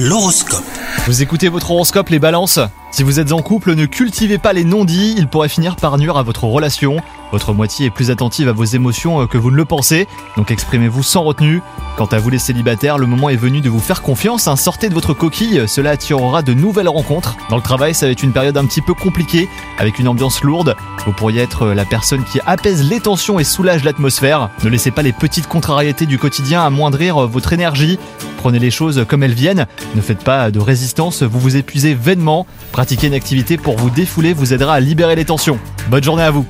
L'horoscope. Vous écoutez votre horoscope les balances Si vous êtes en couple, ne cultivez pas les non-dits, ils pourraient finir par nuire à votre relation. Votre moitié est plus attentive à vos émotions euh, que vous ne le pensez, donc exprimez-vous sans retenue. Quant à vous les célibataires, le moment est venu de vous faire confiance, hein, sortez de votre coquille, cela attirera de nouvelles rencontres. Dans le travail, ça va être une période un petit peu compliquée, avec une ambiance lourde. Vous pourriez être euh, la personne qui apaise les tensions et soulage l'atmosphère. Ne laissez pas les petites contrariétés du quotidien amoindrir euh, votre énergie. Prenez les choses comme elles viennent, ne faites pas de résistance, vous vous épuisez vainement. Pratiquer une activité pour vous défouler vous aidera à libérer les tensions. Bonne journée à vous